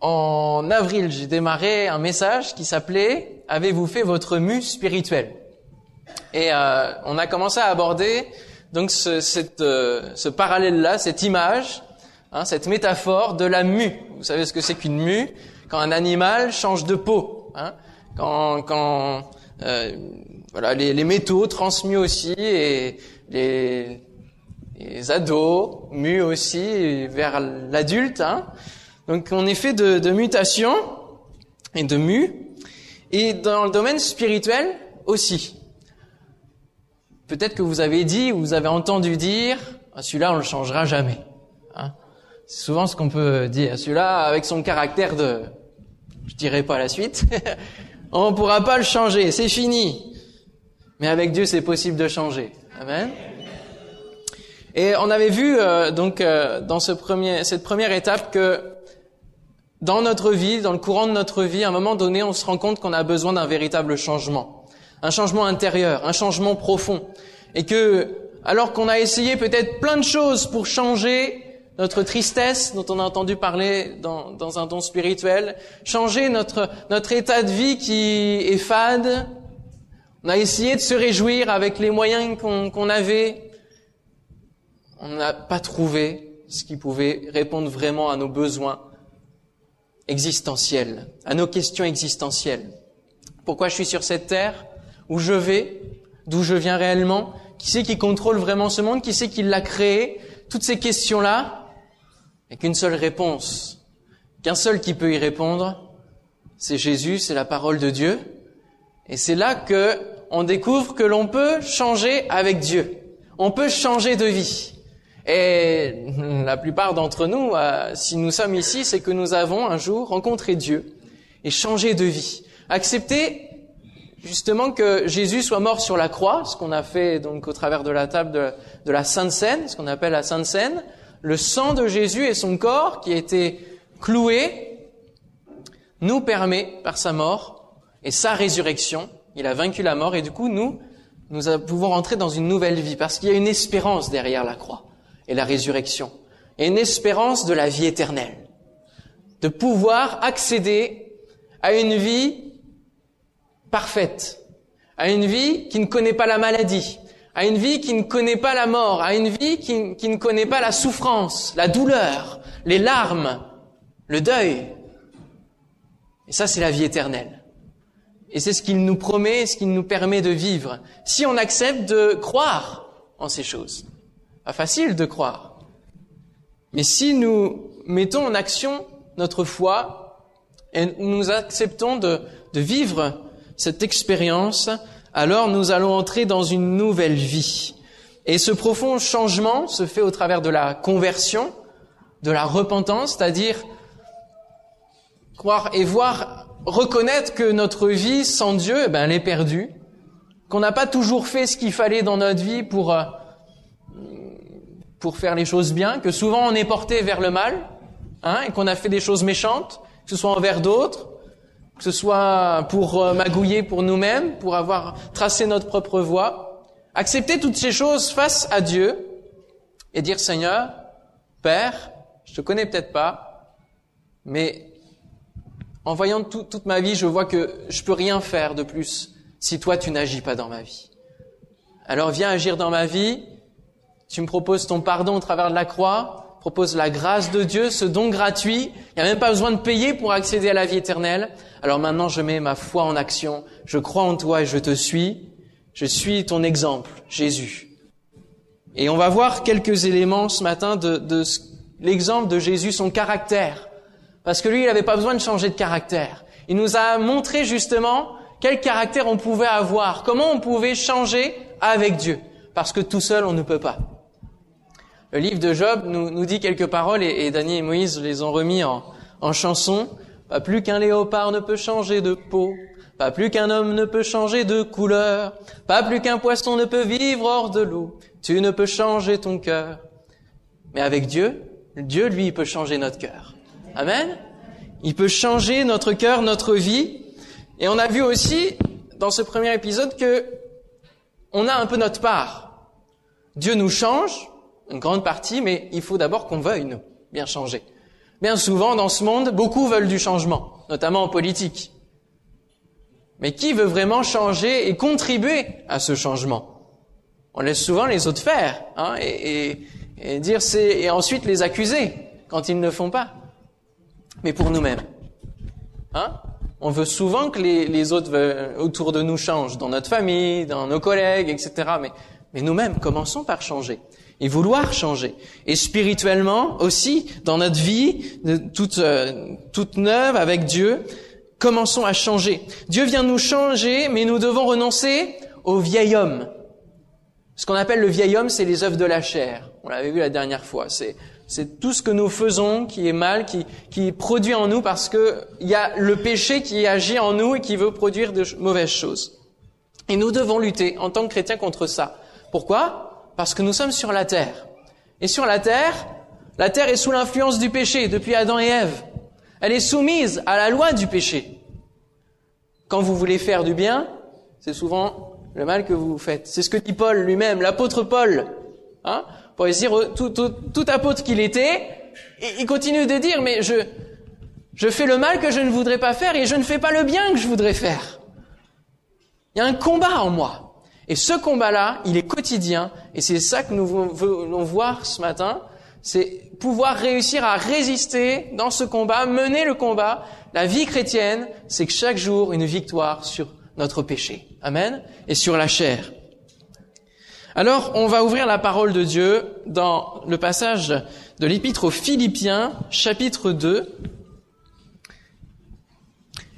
en avril, j'ai démarré un message qui s'appelait Avez-vous fait votre mue spirituelle? Et euh, on a commencé à aborder donc ce, cette, euh, ce parallèle-là, cette image, hein, cette métaphore de la mue. Vous savez ce que c'est qu'une mue? Quand un animal change de peau, hein, quand, quand euh, voilà, les, les, métaux transmis aussi et les, les ados muent aussi vers l'adulte. Hein. Donc on est fait de, de mutation et de mu, et dans le domaine spirituel aussi. Peut-être que vous avez dit ou vous avez entendu dire, ah, celui-là on le changera jamais. Hein C'est souvent ce qu'on peut dire. Celui-là avec son caractère de, je dirais pas la suite, on ne pourra pas le changer, c'est fini. Mais avec Dieu c'est possible de changer. Amen. Et on avait vu euh, donc euh, dans ce premier, cette première étape que dans notre vie, dans le courant de notre vie, à un moment donné, on se rend compte qu'on a besoin d'un véritable changement, un changement intérieur, un changement profond, et que alors qu'on a essayé peut-être plein de choses pour changer notre tristesse dont on a entendu parler dans, un don spirituel, changer notre notre état de vie qui est fade, on a essayé de se réjouir avec les moyens qu'on avait, on n'a pas trouvé ce qui pouvait répondre vraiment à nos besoins existentielles, à nos questions existentielles. Pourquoi je suis sur cette terre? Où je vais? D'où je viens réellement? Qui c'est qui contrôle vraiment ce monde? Qui c'est qui l'a créé? Toutes ces questions-là, et qu'une seule réponse, qu'un seul qui peut y répondre, c'est Jésus, c'est la parole de Dieu. Et c'est là que on découvre que l'on peut changer avec Dieu. On peut changer de vie. Et la plupart d'entre nous, euh, si nous sommes ici, c'est que nous avons un jour rencontré Dieu et changé de vie. Accepter justement que Jésus soit mort sur la croix, ce qu'on a fait donc au travers de la table de, de la Sainte Seine, ce qu'on appelle la Sainte Seine, le sang de Jésus et son corps qui a été cloué nous permet par sa mort et sa résurrection, il a vaincu la mort et du coup nous nous pouvons rentrer dans une nouvelle vie parce qu'il y a une espérance derrière la croix et la résurrection, et une espérance de la vie éternelle, de pouvoir accéder à une vie parfaite, à une vie qui ne connaît pas la maladie, à une vie qui ne connaît pas la mort, à une vie qui, ne connaît pas la souffrance, la douleur, les larmes, le deuil. Et ça, c'est la vie éternelle. Et c'est ce qu'il nous promet, ce qu'il nous permet de vivre, si on accepte de croire en ces choses. Pas facile de croire. Mais si nous mettons en action notre foi et nous acceptons de, vivre cette expérience, alors nous allons entrer dans une nouvelle vie. Et ce profond changement se fait au travers de la conversion, de la repentance, c'est-à-dire croire et voir, reconnaître que notre vie sans Dieu, eh ben, elle est perdue, qu'on n'a pas toujours fait ce qu'il fallait dans notre vie pour euh, pour faire les choses bien, que souvent on est porté vers le mal, hein, et qu'on a fait des choses méchantes, que ce soit envers d'autres, que ce soit pour euh, magouiller pour nous-mêmes, pour avoir tracé notre propre voie. Accepter toutes ces choses face à Dieu et dire Seigneur, Père, je te connais peut-être pas, mais en voyant toute ma vie, je vois que je peux rien faire de plus si toi tu n'agis pas dans ma vie. Alors viens agir dans ma vie tu me proposes ton pardon au travers de la croix, proposes la grâce de Dieu, ce don gratuit. Il n'y a même pas besoin de payer pour accéder à la vie éternelle. Alors maintenant, je mets ma foi en action. Je crois en toi et je te suis. Je suis ton exemple, Jésus. Et on va voir quelques éléments ce matin de, de l'exemple de Jésus, son caractère. Parce que lui, il n'avait pas besoin de changer de caractère. Il nous a montré justement quel caractère on pouvait avoir, comment on pouvait changer avec Dieu. Parce que tout seul, on ne peut pas. Le livre de Job nous, nous dit quelques paroles et, Daniel et Moïse les ont remis en, en chanson. Pas plus qu'un léopard ne peut changer de peau, pas plus qu'un homme ne peut changer de couleur, pas plus qu'un poisson ne peut vivre hors de l'eau. Tu ne peux changer ton cœur. Mais avec Dieu, Dieu, lui, peut changer notre cœur. Amen. Il peut changer notre cœur, notre vie. Et on a vu aussi, dans ce premier épisode, que on a un peu notre part. Dieu nous change, une grande partie, mais il faut d'abord qu'on veuille nous bien changer. Bien souvent, dans ce monde, beaucoup veulent du changement, notamment en politique. Mais qui veut vraiment changer et contribuer à ce changement? On laisse souvent les autres faire, hein, et, et dire c'est et ensuite les accuser quand ils ne font pas. Mais pour nous-mêmes, hein On veut souvent que les, les autres autour de nous changent, dans notre famille, dans nos collègues, etc. Mais, mais nous-mêmes, commençons par changer et vouloir changer. Et spirituellement aussi, dans notre vie, toute, euh, toute neuve avec Dieu, commençons à changer. Dieu vient nous changer, mais nous devons renoncer au vieil homme. Ce qu'on appelle le vieil homme, c'est les œuvres de la chair. On l'avait vu la dernière fois. C'est, c'est tout ce que nous faisons qui est mal, qui, qui produit en nous parce que il y a le péché qui agit en nous et qui veut produire de mauvaises choses. Et nous devons lutter en tant que chrétiens contre ça. Pourquoi? Parce que nous sommes sur la terre. Et sur la terre, la terre est sous l'influence du péché depuis Adam et Ève. Elle est soumise à la loi du péché. Quand vous voulez faire du bien, c'est souvent le mal que vous faites. C'est ce que dit Paul lui-même, l'apôtre Paul. Hein pour dire tout, apôtre qu'il était, il continue de dire, mais je fais le mal que je ne voudrais pas faire et je ne fais pas le bien que je voudrais faire. Il y a un combat en moi. Et ce combat-là, il est quotidien, et c'est ça que nous voulons voir ce matin, c'est pouvoir réussir à résister dans ce combat, mener le combat. La vie chrétienne, c'est que chaque jour, une victoire sur notre péché. Amen. Et sur la chair. Alors, on va ouvrir la parole de Dieu dans le passage de l'épître aux Philippiens, chapitre 2.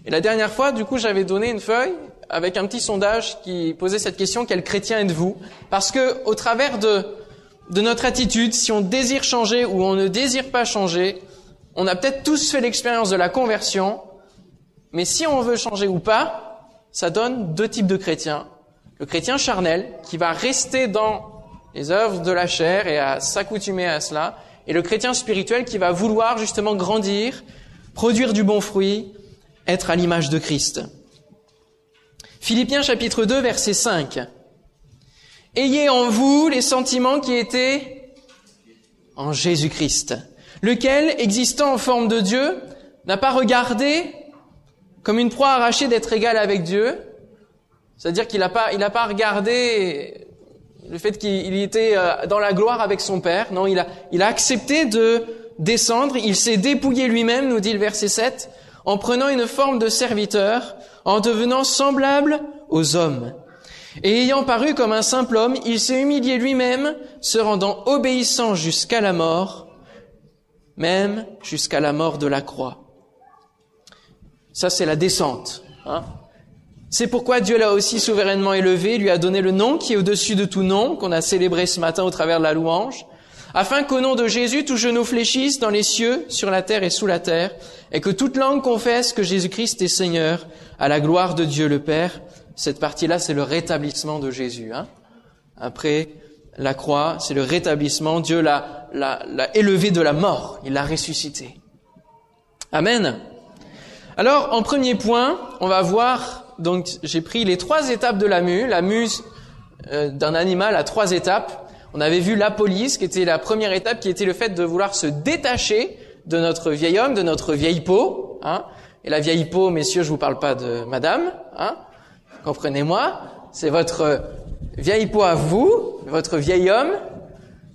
Et la dernière fois, du coup, j'avais donné une feuille avec un petit sondage qui posait cette question, quel chrétien êtes-vous? Parce que, au travers de, de notre attitude, si on désire changer ou on ne désire pas changer, on a peut-être tous fait l'expérience de la conversion, mais si on veut changer ou pas, ça donne deux types de chrétiens. Le chrétien charnel, qui va rester dans les œuvres de la chair et à s'accoutumer à cela, et le chrétien spirituel qui va vouloir justement grandir, produire du bon fruit, être à l'image de Christ. Philippiens chapitre 2 verset 5. Ayez en vous les sentiments qui étaient en Jésus-Christ, lequel, existant en forme de Dieu, n'a pas regardé comme une proie arrachée d'être égal avec Dieu. C'est-à-dire qu'il n'a pas, pas regardé le fait qu'il était euh, dans la gloire avec son Père. Non, il a, il a accepté de descendre. Il s'est dépouillé lui-même, nous dit le verset 7, en prenant une forme de serviteur, en devenant semblable aux hommes. Et ayant paru comme un simple homme, il s'est humilié lui-même, se rendant obéissant jusqu'à la mort, même jusqu'à la mort de la croix. Ça, c'est la descente. Hein c'est pourquoi Dieu l'a aussi souverainement élevé, lui a donné le nom qui est au-dessus de tout nom, qu'on a célébré ce matin au travers de la louange, afin qu'au nom de Jésus, tout genou fléchisse dans les cieux, sur la terre et sous la terre, et que toute langue confesse que Jésus-Christ est Seigneur, à la gloire de Dieu le Père. Cette partie-là, c'est le rétablissement de Jésus. Hein Après la croix, c'est le rétablissement. Dieu l'a, l'a, élevé de la mort, il l'a ressuscité. Amen. Alors, en premier point, on va voir, donc j'ai pris les trois étapes de la mue. La mue euh, d'un animal à trois étapes. On avait vu la police, qui était la première étape, qui était le fait de vouloir se détacher de notre vieil homme, de notre vieille peau. Hein. Et la vieille peau, messieurs, je vous parle pas de madame, hein. comprenez-moi, c'est votre vieille peau à vous, votre vieil homme,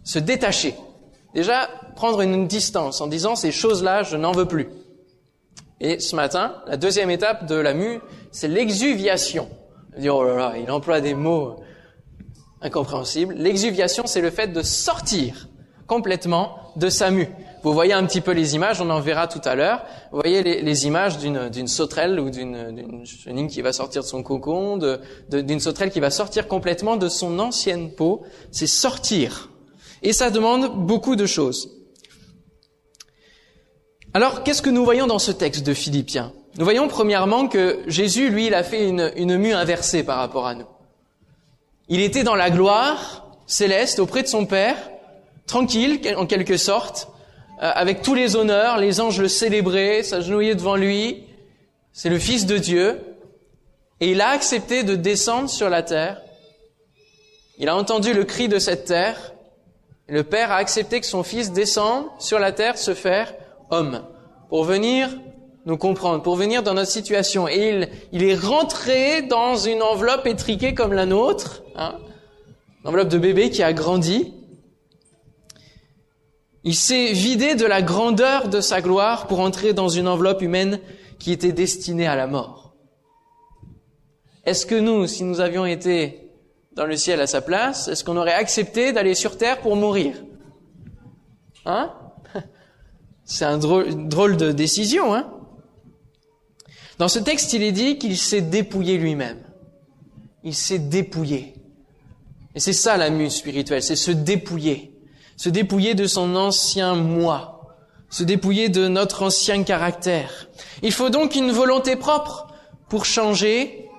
se détacher. Déjà, prendre une distance en disant ces choses-là, je n'en veux plus. Et ce matin, la deuxième étape de la mue, c'est l'exuviation. Oh là là, il emploie des mots incompréhensibles. L'exuviation, c'est le fait de sortir complètement de sa mue. Vous voyez un petit peu les images, on en verra tout à l'heure. Vous voyez les, images d'une sauterelle ou d'une chenille qui va sortir de son cocon, d'une sauterelle qui va sortir complètement de son ancienne peau. C'est sortir. Et ça demande beaucoup de choses. Alors, qu'est-ce que nous voyons dans ce texte de Philippiens? Nous voyons premièrement que Jésus, lui, il a fait une, une mue inversée par rapport à nous. Il était dans la gloire céleste auprès de son Père, tranquille en quelque sorte, euh, avec tous les honneurs, les anges le célébraient, s'agenouillaient devant lui. C'est le Fils de Dieu. Et il a accepté de descendre sur la terre. Il a entendu le cri de cette terre. Le Père a accepté que son Fils descende sur la terre se faire homme, pour venir nous comprendre, pour venir dans notre situation. Et il, est rentré dans une enveloppe étriquée comme la nôtre, hein, une enveloppe de bébé qui a grandi. Il s'est vidé de la grandeur de sa gloire pour entrer dans une enveloppe humaine qui était destinée à la mort. Est-ce que nous, si nous avions été dans le ciel à sa place, est-ce qu'on aurait accepté d'aller sur terre pour mourir? Hein? C'est un drôle de décision, hein? Dans ce texte, il est dit qu'il s'est dépouillé lui-même. Il s'est dépouillé. Et c'est ça la muse spirituelle, c'est se dépouiller. Se dépouiller de son ancien moi. Se dépouiller de notre ancien caractère. Il faut donc une volonté propre pour changer.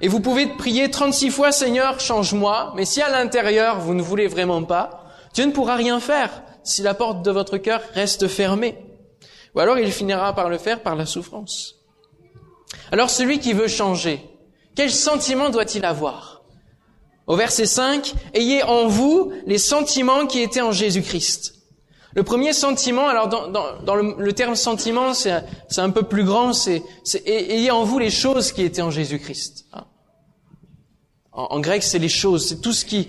Et vous pouvez prier 36 fois, Seigneur, change-moi. Mais si à l'intérieur, vous ne voulez vraiment pas, Dieu ne pourra rien faire si la porte de votre cœur reste fermée. Ou alors il finira par le faire par la souffrance. Alors celui qui veut changer, quel sentiment doit-il avoir Au verset 5, Ayez en vous les sentiments qui étaient en Jésus-Christ. Le premier sentiment, alors dans, le, terme sentiment, c'est un peu plus grand, c'est ayez en vous les choses qui étaient en Jésus-Christ. En, en grec, c'est les choses, c'est tout ce qui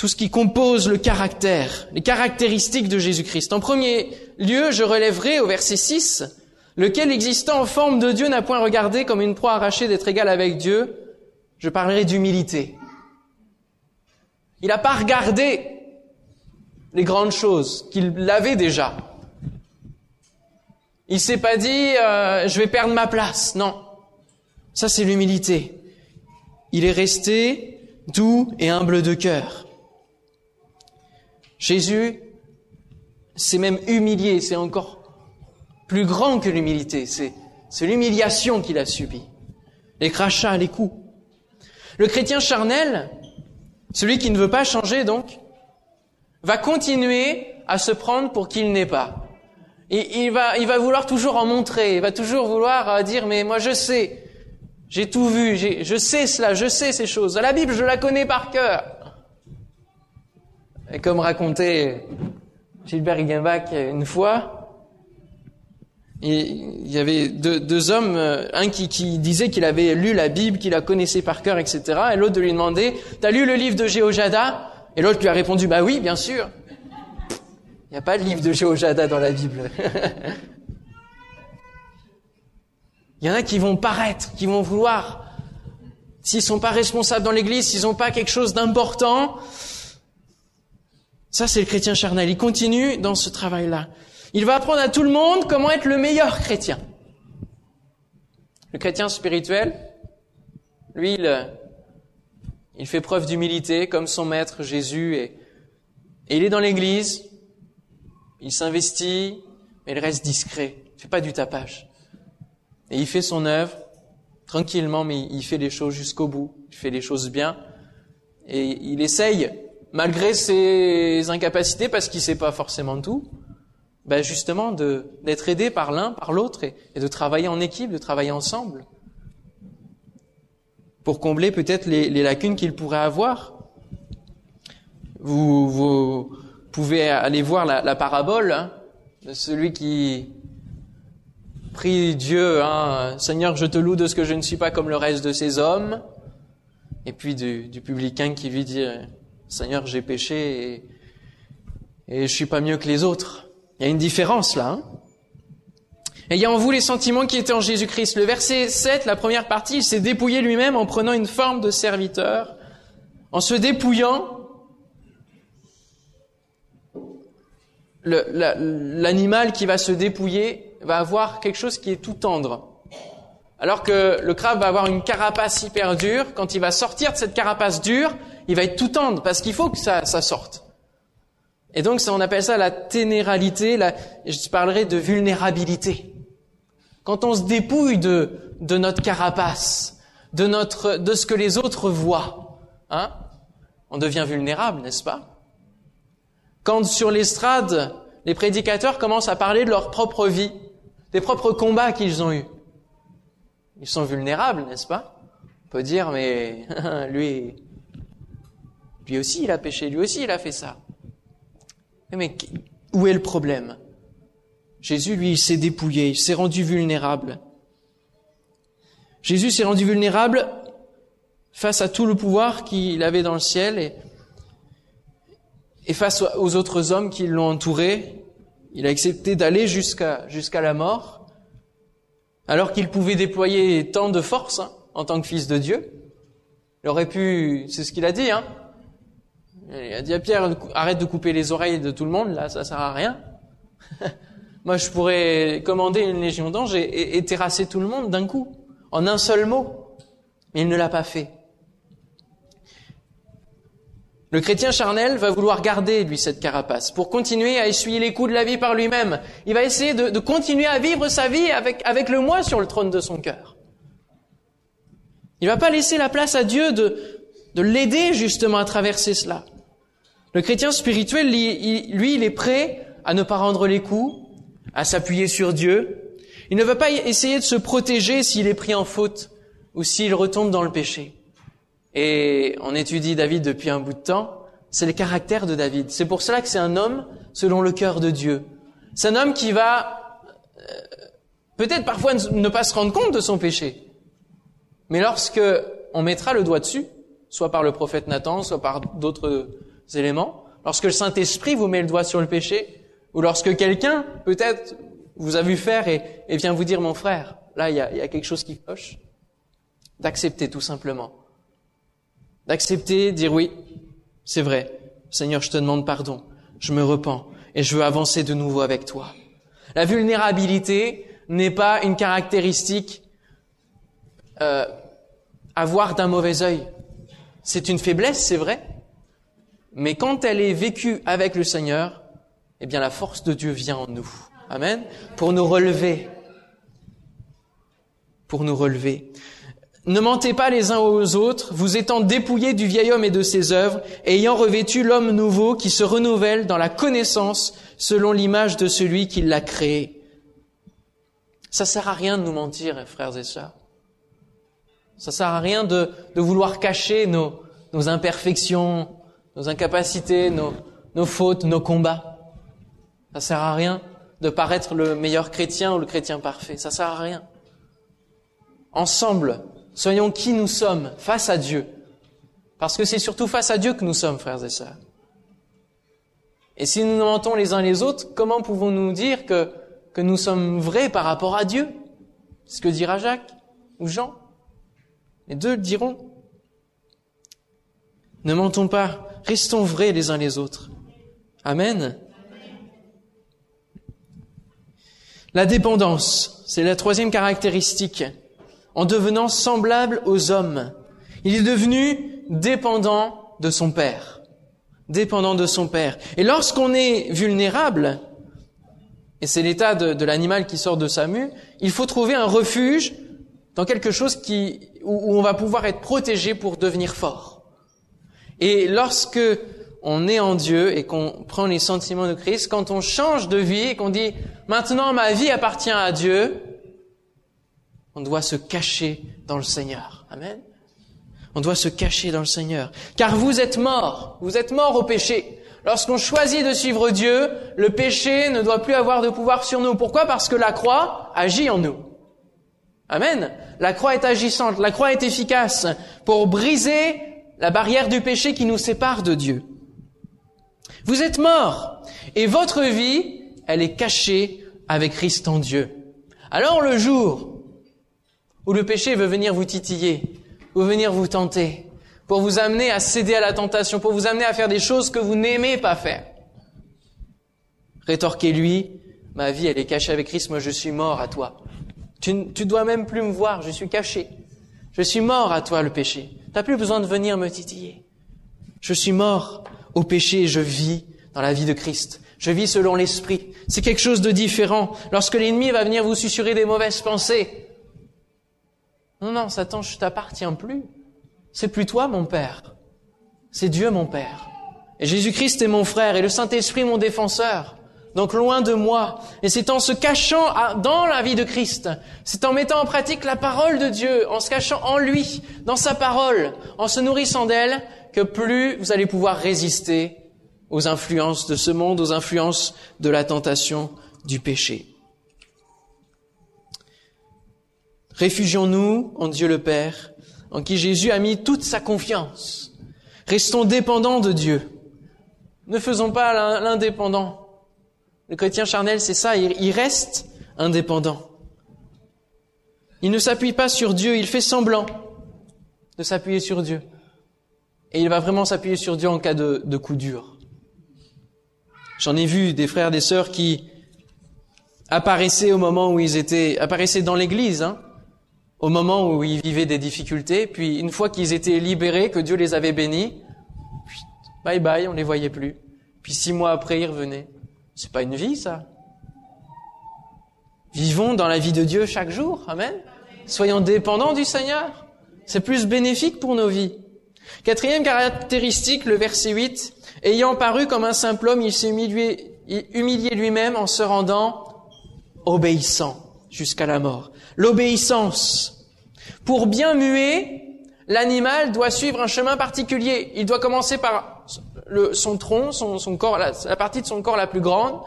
tout ce qui compose le caractère, les caractéristiques de Jésus-Christ. En premier lieu, je relèverai au verset 6, lequel existant en forme de Dieu n'a point regardé comme une proie arrachée d'être égal avec Dieu, je parlerai d'humilité. Il n'a pas regardé les grandes choses qu'il avait déjà. Il s'est pas dit euh, je vais perdre ma place. Non, ça c'est l'humilité. Il est resté doux et humble de cœur. Jésus s'est même humilié, c'est encore plus grand que l'humilité, c'est, l'humiliation qu'il a subie, les crachats, les coups. Le chrétien charnel, celui qui ne veut pas changer donc, va continuer à se prendre pour qu'il n'est pas. Et il va, il va vouloir toujours en montrer, il va toujours vouloir euh, dire mais moi je sais, j'ai tout vu, je sais cela, je sais ces choses. La Bible, je la connais par cœur. Et comme racontait Gilbert Higginbach une fois, il y avait deux, hommes, euh, un qui, qui disait qu'il avait lu la Bible, qu'il la connaissait par cœur, etc. Et l'autre de lui demander, t'as lu le livre de Jéhojada? Et l'autre lui a répondu, bah oui, bien sûr. Il n'y a pas de livre de Jéhojada dans la Bible. Il y en a qui vont paraître, qui vont vouloir, s'ils sont pas responsables dans l'église, s'ils n'ont pas quelque chose d'important, ça, c'est le chrétien charnel. Il continue dans ce travail-là. Il va apprendre à tout le monde comment être le meilleur chrétien. Le chrétien spirituel, lui, il, fait preuve d'humilité comme son maître Jésus et, il est dans l'église, il s'investit, mais il reste discret, il fait pas du tapage. Et il fait son œuvre tranquillement, mais il fait les choses jusqu'au bout, il fait les choses bien et il essaye malgré ses incapacités, parce qu'il sait pas forcément tout, ben justement d'être aidé par l'un, par l'autre, et, de travailler en équipe, de travailler ensemble, pour combler peut-être les, lacunes qu'il pourrait avoir. Vous, vous pouvez aller voir la, parabole hein, de celui qui prie Dieu, hein, Seigneur, je te loue de ce que je ne suis pas comme le reste de ces hommes, et puis du, du publicain qui lui dit Seigneur, j'ai péché et, et je suis pas mieux que les autres. Il y a une différence là. Hein en vous les sentiments qui étaient en Jésus-Christ. Le verset 7, la première partie, il s'est dépouillé lui-même en prenant une forme de serviteur. En se dépouillant, l'animal qui va se dépouiller va avoir quelque chose qui est tout tendre. Alors que le crabe va avoir une carapace hyper dure, quand il va sortir de cette carapace dure, il va être tout tendre parce qu'il faut que ça, ça sorte. Et donc, ça, on appelle ça la ténéralité, la, je parlerai de vulnérabilité. Quand on se dépouille de, de notre carapace, de notre, de ce que les autres voient, hein, on devient vulnérable, n'est-ce pas? Quand sur l'estrade, les prédicateurs commencent à parler de leur propre vie, des propres combats qu'ils ont eus, ils sont vulnérables, n'est-ce pas? On peut dire, mais lui, lui aussi, il a péché, lui aussi, il a fait ça. Mais où est le problème? Jésus, lui, il s'est dépouillé, il s'est rendu vulnérable. Jésus s'est rendu vulnérable face à tout le pouvoir qu'il avait dans le ciel et, et face aux autres hommes qui l'ont entouré. Il a accepté d'aller jusqu'à jusqu'à la mort, alors qu'il pouvait déployer tant de force hein, en tant que fils de Dieu. Il aurait pu, c'est ce qu'il a dit, hein. Il a dit à Pierre, arrête de couper les oreilles de tout le monde, là, ça sert à rien. Moi, je pourrais commander une légion d'anges et, terrasser tout le monde d'un coup, en un seul mot. Mais il ne l'a pas fait. Le chrétien charnel va vouloir garder, lui, cette carapace pour continuer à essuyer les coups de la vie par lui-même. Il va essayer de, continuer à vivre sa vie avec, le moi sur le trône de son cœur. Il va pas laisser la place à Dieu de l'aider justement à traverser cela. Le chrétien spirituel, lui, il est prêt à ne pas rendre les coups, à s'appuyer sur Dieu. Il ne va pas essayer de se protéger s'il est pris en faute ou s'il retombe dans le péché et on étudie David depuis un bout de temps, c'est le caractère de David. C'est pour cela que c'est un homme selon le cœur de Dieu. C'est un homme qui va euh, peut-être parfois ne pas se rendre compte de son péché. Mais lorsque on mettra le doigt dessus, soit par le prophète Nathan, soit par d'autres éléments, lorsque le Saint-Esprit vous met le doigt sur le péché, ou lorsque quelqu'un, peut-être, vous a vu faire et, vient vous dire, mon frère, là, il y a, y a quelque chose qui cloche, d'accepter tout simplement d'accepter, dire oui, c'est vrai, Seigneur, je te demande pardon, je me repens et je veux avancer de nouveau avec toi. La vulnérabilité n'est pas une caractéristique euh, à voir d'un mauvais œil. C'est une faiblesse, c'est vrai, mais quand elle est vécue avec le Seigneur, eh bien la force de Dieu vient en nous. Amen. Pour nous relever. Pour nous relever. Ne mentez pas les uns aux autres, vous étant dépouillés du vieil homme et de ses œuvres, ayant revêtu l'homme nouveau qui se renouvelle dans la connaissance selon l'image de celui qui l'a créé. Ça sert à rien de nous mentir, frères et sœurs. Ça sert à rien de, vouloir cacher nos, nos, imperfections, nos incapacités, nos, fautes, nos combats. Ça sert à rien de paraître le meilleur chrétien ou le chrétien parfait. Ça sert à rien. Ensemble, Soyons qui nous sommes face à Dieu. Parce que c'est surtout face à Dieu que nous sommes, frères et sœurs. Et si nous nous mentons les uns les autres, comment pouvons-nous dire que, que nous sommes vrais par rapport à Dieu? Ce que dira Jacques ou Jean. Les deux diront. Ne mentons pas, restons vrais les uns les autres. Amen. La dépendance, c'est la troisième caractéristique en devenant semblable aux hommes. Il est devenu dépendant de son Père. Dépendant de son Père. Et lorsqu'on est vulnérable, et c'est l'état de, l'animal qui sort de sa mue, il faut trouver un refuge dans quelque chose qui, où, on va pouvoir être protégé pour devenir fort. Et lorsque on est en Dieu et qu'on prend les sentiments de Christ, quand on change de vie et qu'on dit maintenant ma vie appartient à Dieu, on doit se cacher dans le Seigneur. Amen. On doit se cacher dans le Seigneur. Car vous êtes morts. Vous êtes morts au péché. Lorsqu'on choisit de suivre Dieu, le péché ne doit plus avoir de pouvoir sur nous. Pourquoi? Parce que la croix agit en nous. Amen. La croix est agissante, la croix est efficace pour briser la barrière du péché qui nous sépare de Dieu. Vous êtes morts et votre vie, elle est cachée avec Christ en Dieu. Alors le jour où le péché veut venir vous titiller, veut venir vous tenter, pour vous amener à céder à la tentation, pour vous amener à faire des choses que vous n'aimez pas faire. Rétorquez-lui, ma vie elle est cachée avec Christ, moi je suis mort à toi. Tu, tu dois même plus me voir, je suis caché. Je suis mort à toi le péché. T'as plus besoin de venir me titiller. Je suis mort au péché et je vis dans la vie de Christ. Je vis selon l'esprit. C'est quelque chose de différent. Lorsque l'ennemi va venir vous susurrer des mauvaises pensées, non, non, Satan, je t'appartiens plus. C'est plus toi, mon Père. C'est Dieu, mon Père. Et Jésus-Christ est mon frère et le Saint-Esprit, mon défenseur. Donc loin de moi. Et c'est en se cachant dans la vie de Christ, c'est en mettant en pratique la parole de Dieu, en se cachant en lui, dans sa parole, en se nourrissant d'elle, que plus vous allez pouvoir résister aux influences de ce monde, aux influences de la tentation du péché. Réfugions-nous en Dieu le Père, en qui Jésus a mis toute sa confiance. Restons dépendants de Dieu. Ne faisons pas l'indépendant. Le chrétien charnel, c'est ça, il reste indépendant. Il ne s'appuie pas sur Dieu, il fait semblant de s'appuyer sur Dieu. Et il va vraiment s'appuyer sur Dieu en cas de, coup dur. J'en ai vu des frères, des sœurs qui apparaissaient au moment où ils étaient, apparaissaient dans l'église, hein, au moment où ils vivaient des difficultés, puis une fois qu'ils étaient libérés, que Dieu les avait bénis, bye bye, on les voyait plus. Puis six mois après, ils revenaient. C'est pas une vie, ça. Vivons dans la vie de Dieu chaque jour. Amen. Soyons dépendants du Seigneur. C'est plus bénéfique pour nos vies. Quatrième caractéristique, le verset 8. Ayant paru comme un simple homme, il s'est humilié lui-même en se rendant obéissant jusqu'à la mort. L'obéissance. Pour bien muer, l'animal doit suivre un chemin particulier. Il doit commencer par le, son tronc, son, son corps, la, la, partie de son corps la plus grande,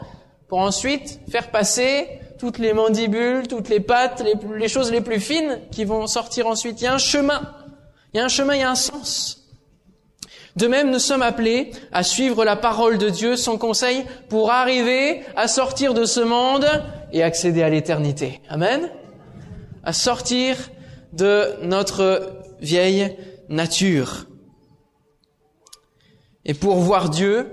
pour ensuite faire passer toutes les mandibules, toutes les pattes, les, les choses les plus fines qui vont sortir ensuite. Il y a un chemin. Il y a un chemin, il y a un sens. De même, nous sommes appelés à suivre la parole de Dieu, son conseil, pour arriver à sortir de ce monde et accéder à l'éternité. Amen. À sortir de notre vieille nature. Et pour voir Dieu,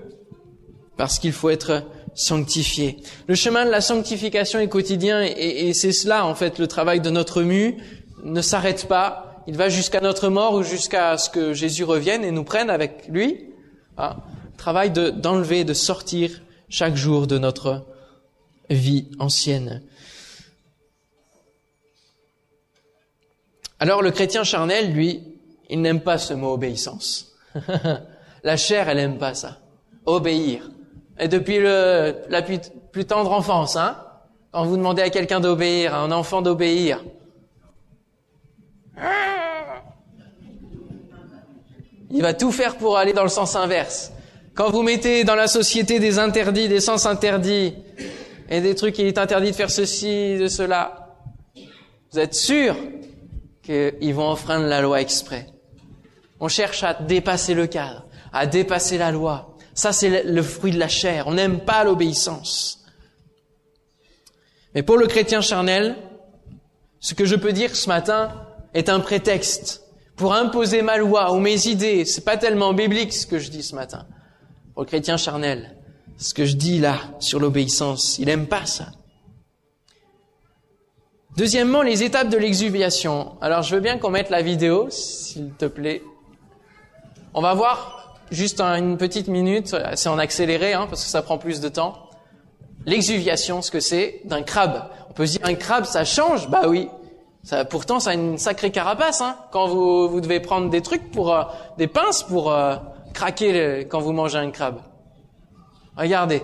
parce qu'il faut être sanctifié. Le chemin de la sanctification est quotidien et, c'est cela en fait le travail de notre mu ne s'arrête pas il va jusqu'à notre mort ou jusqu'à ce que Jésus revienne et nous prenne avec lui. Ah, travail de, d'enlever, de sortir chaque jour de notre vie ancienne. Alors le chrétien charnel, lui, il n'aime pas ce mot obéissance. la chair, elle n'aime pas ça. Obéir. Et depuis la plus, tendre enfance, hein, quand vous demandez à quelqu'un d'obéir, à un enfant d'obéir, il va tout faire pour aller dans le sens inverse. Quand vous mettez dans la société des interdits, des sens interdits, et des trucs qu'il est interdit de faire ceci, de cela, vous êtes sûr qu'ils vont enfreindre la loi exprès. On cherche à dépasser le cadre, à dépasser la loi. Ça, c'est le fruit de la chair. On n'aime pas l'obéissance. Mais pour le chrétien charnel, ce que je peux dire ce matin est un prétexte pour imposer ma loi ou mes idées. C'est pas tellement biblique ce que je dis ce matin. Pour le chrétien charnel, ce que je dis là sur l'obéissance, il aime pas ça. Deuxièmement, les étapes de l'exhuviation. Alors, je veux bien qu'on mette la vidéo, s'il te plaît. On va voir juste une petite minute, c'est en accéléré, hein, parce que ça prend plus de temps. L'exhuviation, ce que c'est d'un crabe. On peut se dire, un crabe, ça change? Bah oui, ça, pourtant, ça a une sacrée carapace. Hein, quand vous, vous devez prendre des trucs pour euh, des pinces pour euh, craquer quand vous mangez un crabe. Regardez.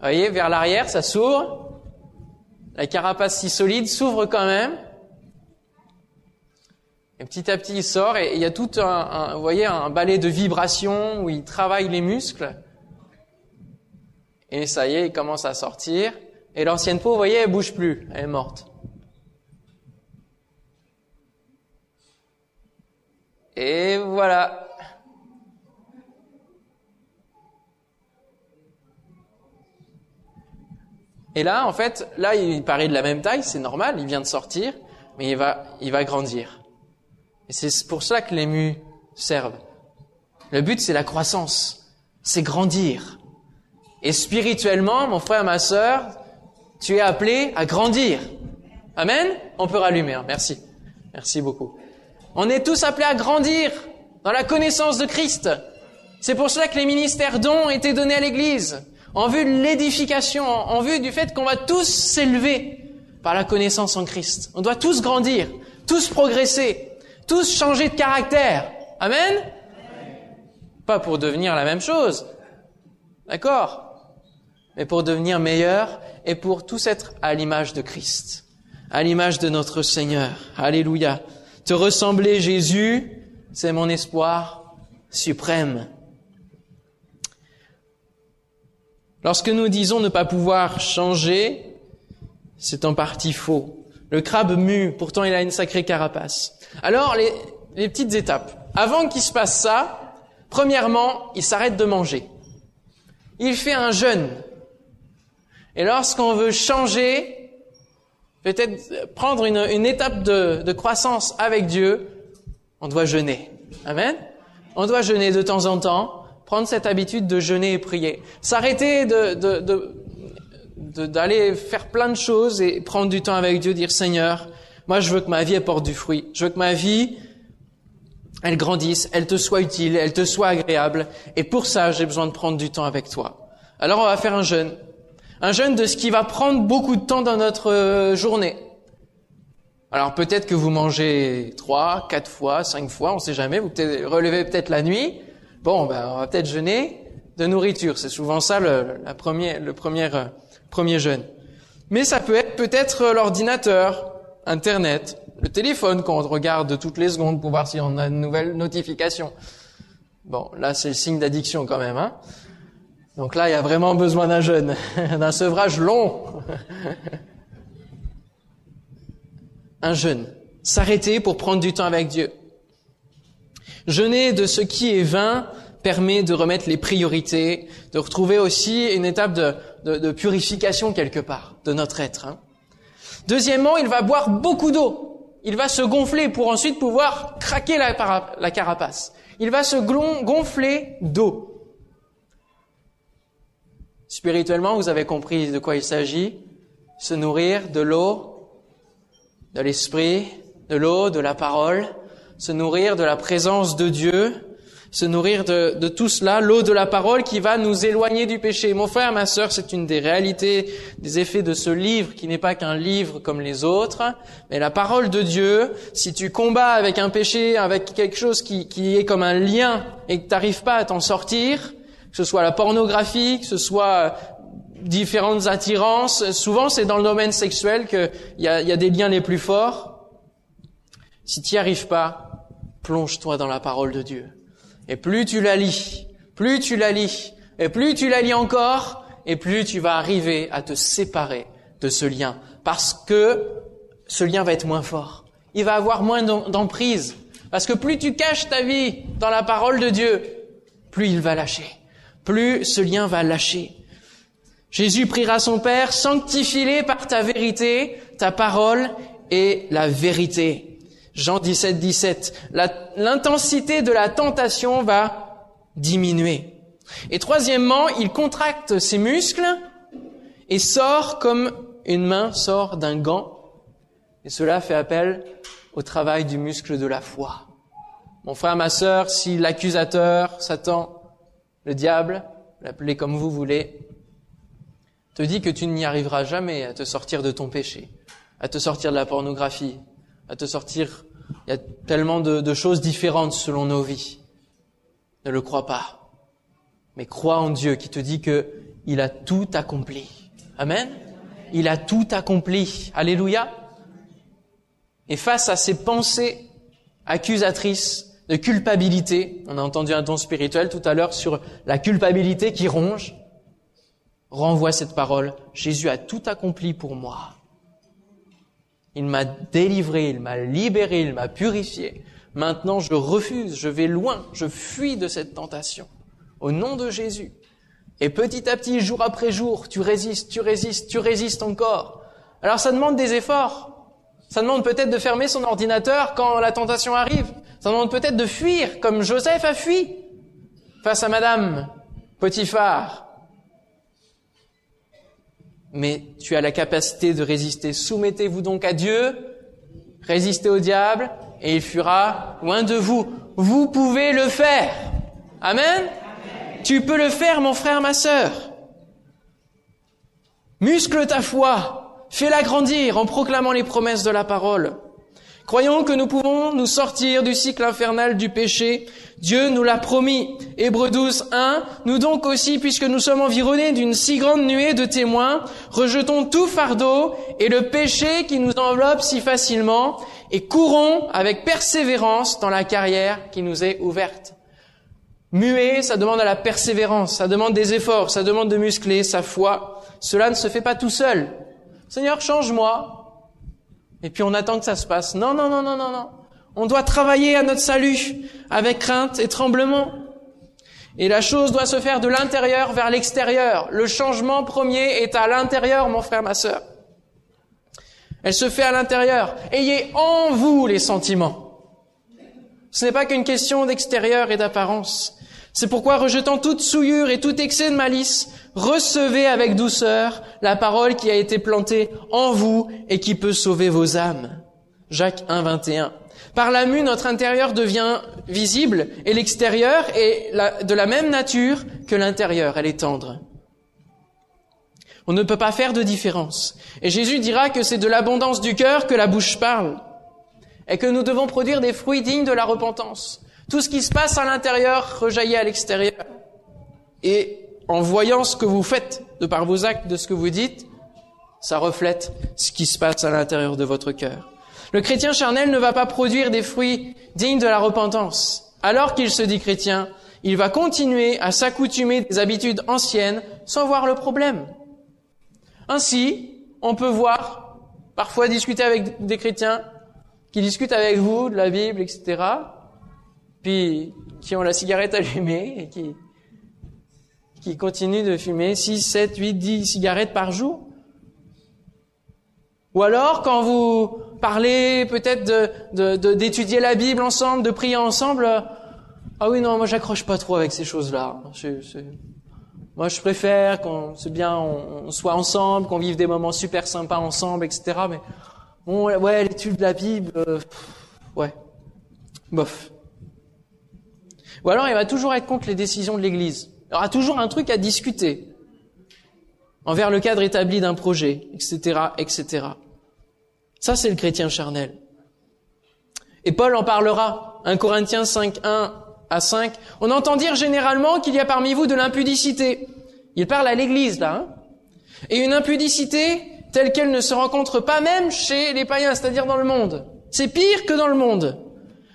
Voyez, vers l'arrière, ça s'ouvre. La carapace si solide s'ouvre quand même. Et petit à petit, il sort et il y a tout un, voyez, un balai de vibrations où il travaille les muscles. Et ça y est, il commence à sortir. Et l'ancienne peau, vous voyez, elle bouge plus, elle est morte. Et voilà. Et là, en fait, là, il paraît de la même taille, c'est normal, il vient de sortir, mais il va, il va grandir. Et c'est pour ça que les mus servent. Le but, c'est la croissance, c'est grandir. Et spirituellement, mon frère, ma sœur, tu es appelé à grandir. Amen On peut rallumer, hein. merci. Merci beaucoup. On est tous appelés à grandir dans la connaissance de Christ. C'est pour cela que les ministères dons ont été donnés à l'Église, en vue de l'édification, en vue du fait qu'on va tous s'élever par la connaissance en Christ. On doit tous grandir, tous progresser, tous changer de caractère. Amen? Pas pour devenir la même chose, d'accord? Mais pour devenir meilleur et pour tous être à l'image de Christ, à l'image de notre Seigneur. Alléluia. Te ressembler, Jésus, c'est mon espoir suprême. Lorsque nous disons ne pas pouvoir changer, c'est en partie faux. Le crabe mue, pourtant il a une sacrée carapace. Alors, les, les petites étapes. Avant qu'il se passe ça, premièrement, il s'arrête de manger. Il fait un jeûne. Et lorsqu'on veut changer, peut-être prendre une, une étape de, de croissance avec Dieu, on doit jeûner. Amen. On doit jeûner de temps en temps, prendre cette habitude de jeûner et prier. S'arrêter de, de, de, d'aller faire plein de choses et prendre du temps avec Dieu, dire Seigneur, moi je veux que ma vie apporte du fruit. Je veux que ma vie, elle grandisse, elle te soit utile, elle te soit agréable. Et pour ça, j'ai besoin de prendre du temps avec toi. Alors on va faire un jeûne. Un jeûne de ce qui va prendre beaucoup de temps dans notre euh, journée. Alors peut-être que vous mangez trois, quatre fois, cinq fois, on sait jamais. Vous relevez peut-être la nuit. Bon, ben on va peut-être jeûner de nourriture. C'est souvent ça le, la première, le premier, euh, premier jeûne. Mais ça peut être peut-être l'ordinateur, Internet, le téléphone quand on regarde toutes les secondes pour voir si on a une nouvelle notification. Bon, là c'est le signe d'addiction quand même. Hein Donc là, il y a vraiment besoin d'un jeûne, d'un sevrage long. un jeûne. S'arrêter pour prendre du temps avec Dieu. Jeûner de ce qui est vain permet de remettre les priorités, de retrouver aussi une étape de, purification quelque part de notre être. Hein. Deuxièmement, il va boire beaucoup d'eau. Il va se gonfler pour ensuite pouvoir craquer la, carapace. Il va se gonfler d'eau. Spirituellement, vous avez compris de quoi il s'agit. Se nourrir de l'eau de l'esprit, de l'eau, de la parole, se nourrir de la présence de Dieu, se nourrir de, de tout cela, l'eau de la parole qui va nous éloigner du péché. Mon frère, ma sœur, c'est une des réalités, des effets de ce livre qui n'est pas qu'un livre comme les autres, mais la parole de Dieu, si tu combats avec un péché, avec quelque chose qui, qui est comme un lien et que tu n'arrives pas à t'en sortir, que ce soit la pornographie, que ce soit différentes attirances. Souvent, c'est dans le domaine sexuel qu'il y a, y a des liens les plus forts. Si tu n'y arrives pas, plonge-toi dans la parole de Dieu. Et plus tu la lis, plus tu la lis, et plus tu la lis encore, et plus tu vas arriver à te séparer de ce lien. Parce que ce lien va être moins fort. Il va avoir moins d'emprise. Parce que plus tu caches ta vie dans la parole de Dieu, plus il va lâcher. Plus ce lien va lâcher. Jésus priera son Père, sanctifie-les par ta vérité, ta parole est la vérité. Jean 17, 17. L'intensité de la tentation va diminuer. Et troisièmement, il contracte ses muscles et sort comme une main sort d'un gant. Et cela fait appel au travail du muscle de la foi. Mon frère, ma sœur, si l'accusateur, Satan, le diable, l'appelez comme vous voulez, te dit que tu n'y arriveras jamais à te sortir de ton péché, à te sortir de la pornographie, à te sortir. Il y a tellement de, de choses différentes selon nos vies. Ne le crois pas, mais crois en Dieu qui te dit que il a tout accompli. Amen. Il a tout accompli. Alléluia. Et face à ces pensées accusatrices de culpabilité, on a entendu un ton spirituel tout à l'heure sur la culpabilité qui ronge, renvoie cette parole, Jésus a tout accompli pour moi. Il m'a délivré, il m'a libéré, il m'a purifié. Maintenant, je refuse, je vais loin, je fuis de cette tentation. Au nom de Jésus. Et petit à petit, jour après jour, tu résistes, tu résistes, tu résistes encore. Alors ça demande des efforts. Ça demande peut-être de fermer son ordinateur quand la tentation arrive. Ça demande peut-être de fuir, comme Joseph a fui face à Madame Potiphar mais tu as la capacité de résister. Soumettez-vous donc à Dieu, résistez au diable, et il fuira loin de vous. Vous pouvez le faire. Amen. Tu peux le faire, mon frère, ma sœur. Muscle ta foi, fais-la grandir en proclamant les promesses de la parole. Croyons que nous pouvons nous sortir du cycle infernal du péché. Dieu nous l'a promis. Hébreux 12, 1. Nous donc aussi, puisque nous sommes environnés d'une si grande nuée de témoins, rejetons tout fardeau et le péché qui nous enveloppe si facilement et courons avec persévérance dans la carrière qui nous est ouverte. Muer, ça demande à la persévérance, ça demande des efforts, ça demande de muscler sa foi. Cela ne se fait pas tout seul. Seigneur, change-moi. Et puis on attend que ça se passe. Non, non, non, non, non, non. On doit travailler à notre salut avec crainte et tremblement. Et la chose doit se faire de l'intérieur vers l'extérieur. Le changement premier est à l'intérieur, mon frère, ma sœur. Elle se fait à l'intérieur. Ayez en vous les sentiments. Ce n'est pas qu'une question d'extérieur et d'apparence. C'est pourquoi, rejetant toute souillure et tout excès de malice, recevez avec douceur la parole qui a été plantée en vous et qui peut sauver vos âmes. Jacques 1, 21. Par la mue, notre intérieur devient visible et l'extérieur est de la même nature que l'intérieur. Elle est tendre. On ne peut pas faire de différence. Et Jésus dira que c'est de l'abondance du cœur que la bouche parle. Et que nous devons produire des fruits dignes de la repentance. Tout ce qui se passe à l'intérieur rejaillit à l'extérieur. Et en voyant ce que vous faites, de par vos actes, de ce que vous dites, ça reflète ce qui se passe à l'intérieur de votre cœur. Le chrétien charnel ne va pas produire des fruits dignes de la repentance. Alors qu'il se dit chrétien, il va continuer à s'accoutumer des habitudes anciennes sans voir le problème. Ainsi, on peut voir, parfois discuter avec des chrétiens qui discutent avec vous de la Bible, etc., puis qui ont la cigarette allumée et qui, qui continuent de fumer 6, 7, 8, 10 cigarettes par jour. Ou alors, quand vous parlez peut-être de, d'étudier la Bible ensemble, de prier ensemble, ah oui, non, moi j'accroche pas trop avec ces choses-là. Moi, je préfère qu'on, c'est bien, on, soit ensemble, qu'on vive des moments super sympas ensemble, etc. Mais bon, ouais, l'étude de la Bible, euh, ouais, bof. Ou alors, il va toujours être contre les décisions de l'Église. Il aura toujours un truc à discuter envers le cadre établi d'un projet, etc., etc. Ça, c'est le chrétien charnel. Et Paul en parlera. 1 Corinthiens 5, 1 à 5. On entend dire généralement qu'il y a parmi vous de l'impudicité. Il parle à l'église, là. Hein Et une impudicité telle qu'elle ne se rencontre pas même chez les païens, c'est-à-dire dans le monde. C'est pire que dans le monde.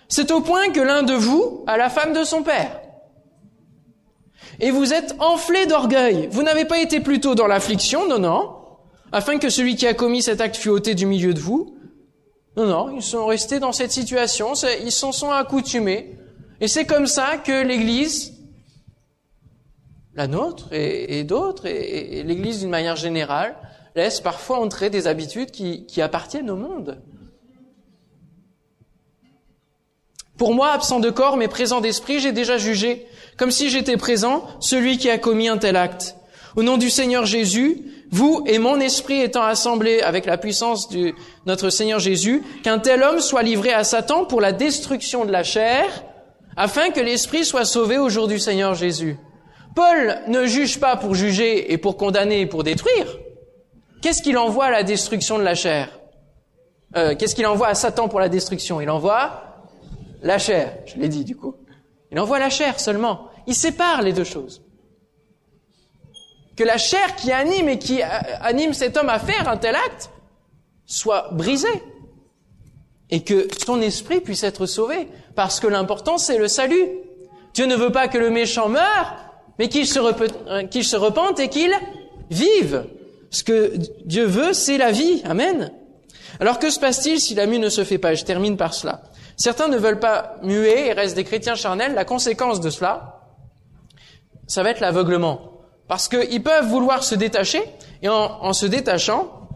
C'est au point que l'un de vous a la femme de son père. Et vous êtes enflé d'orgueil. Vous n'avez pas été plutôt dans l'affliction, non, non, afin que celui qui a commis cet acte fût ôté du milieu de vous. Non, non, ils sont restés dans cette situation, ils s'en sont accoutumés. Et c'est comme ça que l'Église, la nôtre et, d'autres, et, l'Église d'une manière générale, laisse parfois entrer des habitudes qui, qui appartiennent au monde. Pour moi, absent de corps mais présent d'esprit, j'ai déjà jugé, comme si j'étais présent, celui qui a commis un tel acte. Au nom du Seigneur Jésus, vous et mon esprit étant assemblés avec la puissance de notre Seigneur Jésus, qu'un tel homme soit livré à Satan pour la destruction de la chair, afin que l'esprit soit sauvé au jour du Seigneur Jésus. Paul ne juge pas pour juger et pour condamner et pour détruire. Qu'est-ce qu'il envoie à la destruction de la chair? Euh, Qu'est-ce qu'il envoie à Satan pour la destruction? Il envoie la chair, je l'ai dit du coup. Il envoie la chair seulement. Il sépare les deux choses. Que la chair qui anime et qui euh, anime cet homme à faire un tel acte soit brisée. Et que son esprit puisse être sauvé. Parce que l'important, c'est le salut. Dieu ne veut pas que le méchant meure, mais qu'il se, euh, qu'il se repente et qu'il vive. Ce que Dieu veut, c'est la vie. Amen. Alors que se passe-t-il si la mue ne se fait pas? Je termine par cela. Certains ne veulent pas muer et restent des chrétiens charnels. La conséquence de cela, ça va être l'aveuglement. Parce qu'ils peuvent vouloir se détacher, et en, se détachant,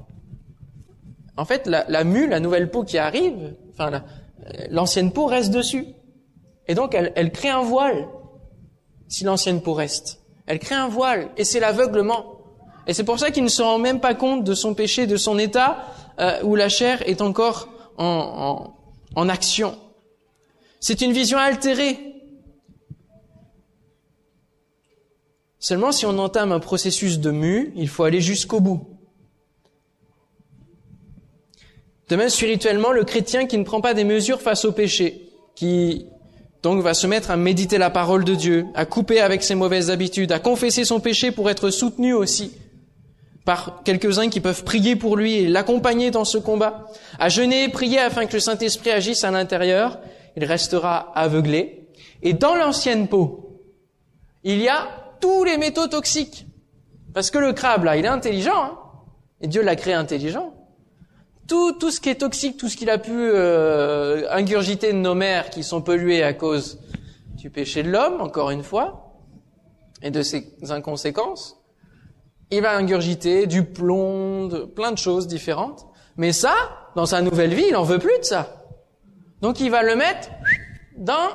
en fait, la, la, mue, la nouvelle peau qui arrive, enfin, l'ancienne peau reste dessus. Et donc, elle, crée un voile, si l'ancienne peau reste. Elle crée un voile, et c'est l'aveuglement. Et c'est pour ça qu'il ne se rend même pas compte de son péché, de son état, euh, où la chair est encore en, en en action. C'est une vision altérée. Seulement si on entame un processus de mue, il faut aller jusqu'au bout. De même, spirituellement, le chrétien qui ne prend pas des mesures face au péché, qui donc va se mettre à méditer la parole de Dieu, à couper avec ses mauvaises habitudes, à confesser son péché pour être soutenu aussi par quelques-uns qui peuvent prier pour lui et l'accompagner dans ce combat, à jeûner prier afin que le Saint-Esprit agisse à l'intérieur, il restera aveuglé. Et dans l'ancienne peau, il y a tous les métaux toxiques. Parce que le crabe, là, il est intelligent, hein et Dieu l'a créé intelligent. Tout, tout ce qui est toxique, tout ce qu'il a pu euh, ingurgiter de nos mers qui sont polluées à cause du péché de l'homme, encore une fois, et de ses inconséquences, il va ingurgiter du plomb, plein de choses différentes. Mais ça, dans sa nouvelle vie, il en veut plus de ça. Donc il va le mettre dans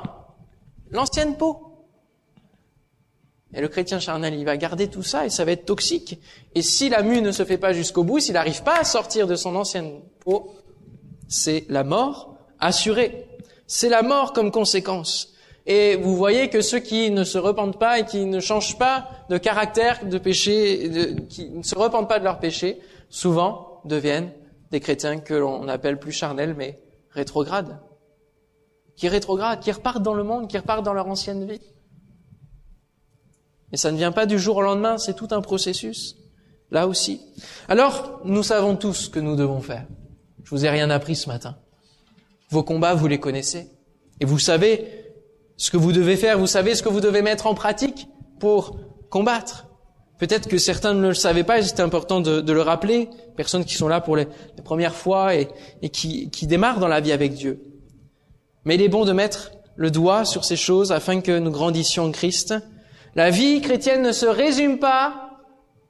l'ancienne peau. Et le chrétien charnel, il va garder tout ça et ça va être toxique. Et si la mue ne se fait pas jusqu'au bout, s'il n'arrive pas à sortir de son ancienne peau, c'est la mort assurée. C'est la mort comme conséquence. Et vous voyez que ceux qui ne se repentent pas et qui ne changent pas de caractère, de péché, qui ne se repentent pas de leur péché, souvent deviennent des chrétiens que l'on appelle plus charnels, mais rétrogrades. Qui rétrogradent, qui repartent dans le monde, qui repartent dans leur ancienne vie. Et ça ne vient pas du jour au lendemain, c'est tout un processus. Là aussi. Alors, nous savons tous ce que nous devons faire. Je vous ai rien appris ce matin. Vos combats, vous les connaissez. Et vous savez ce que vous devez faire, vous savez ce que vous devez mettre en pratique pour combattre. Peut-être que certains ne le savaient pas et c'est important de, le rappeler. Personnes qui sont là pour les, les premières fois et, et qui, qui démarrent dans la vie avec Dieu. Mais il est bon de mettre le doigt sur ces choses afin que nous grandissions en Christ la vie chrétienne ne se résume pas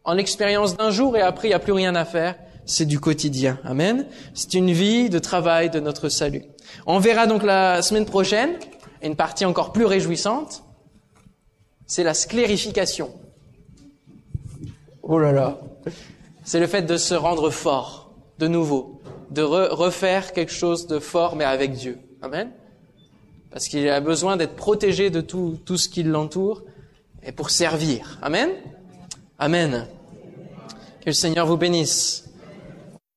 en l'expérience d'un jour et après il n'y a plus rien à faire. C'est du quotidien. Amen. C'est une vie de travail de notre salut. On verra donc la semaine prochaine une partie encore plus réjouissante. C'est la sclérification. Oh là là. C'est le fait de se rendre fort, de nouveau, de refaire quelque chose de fort mais avec Dieu. Amen. Parce qu'il a besoin d'être protégé de tout, tout ce qui l'entoure et pour servir. Amen. Amen. Que le Seigneur vous bénisse.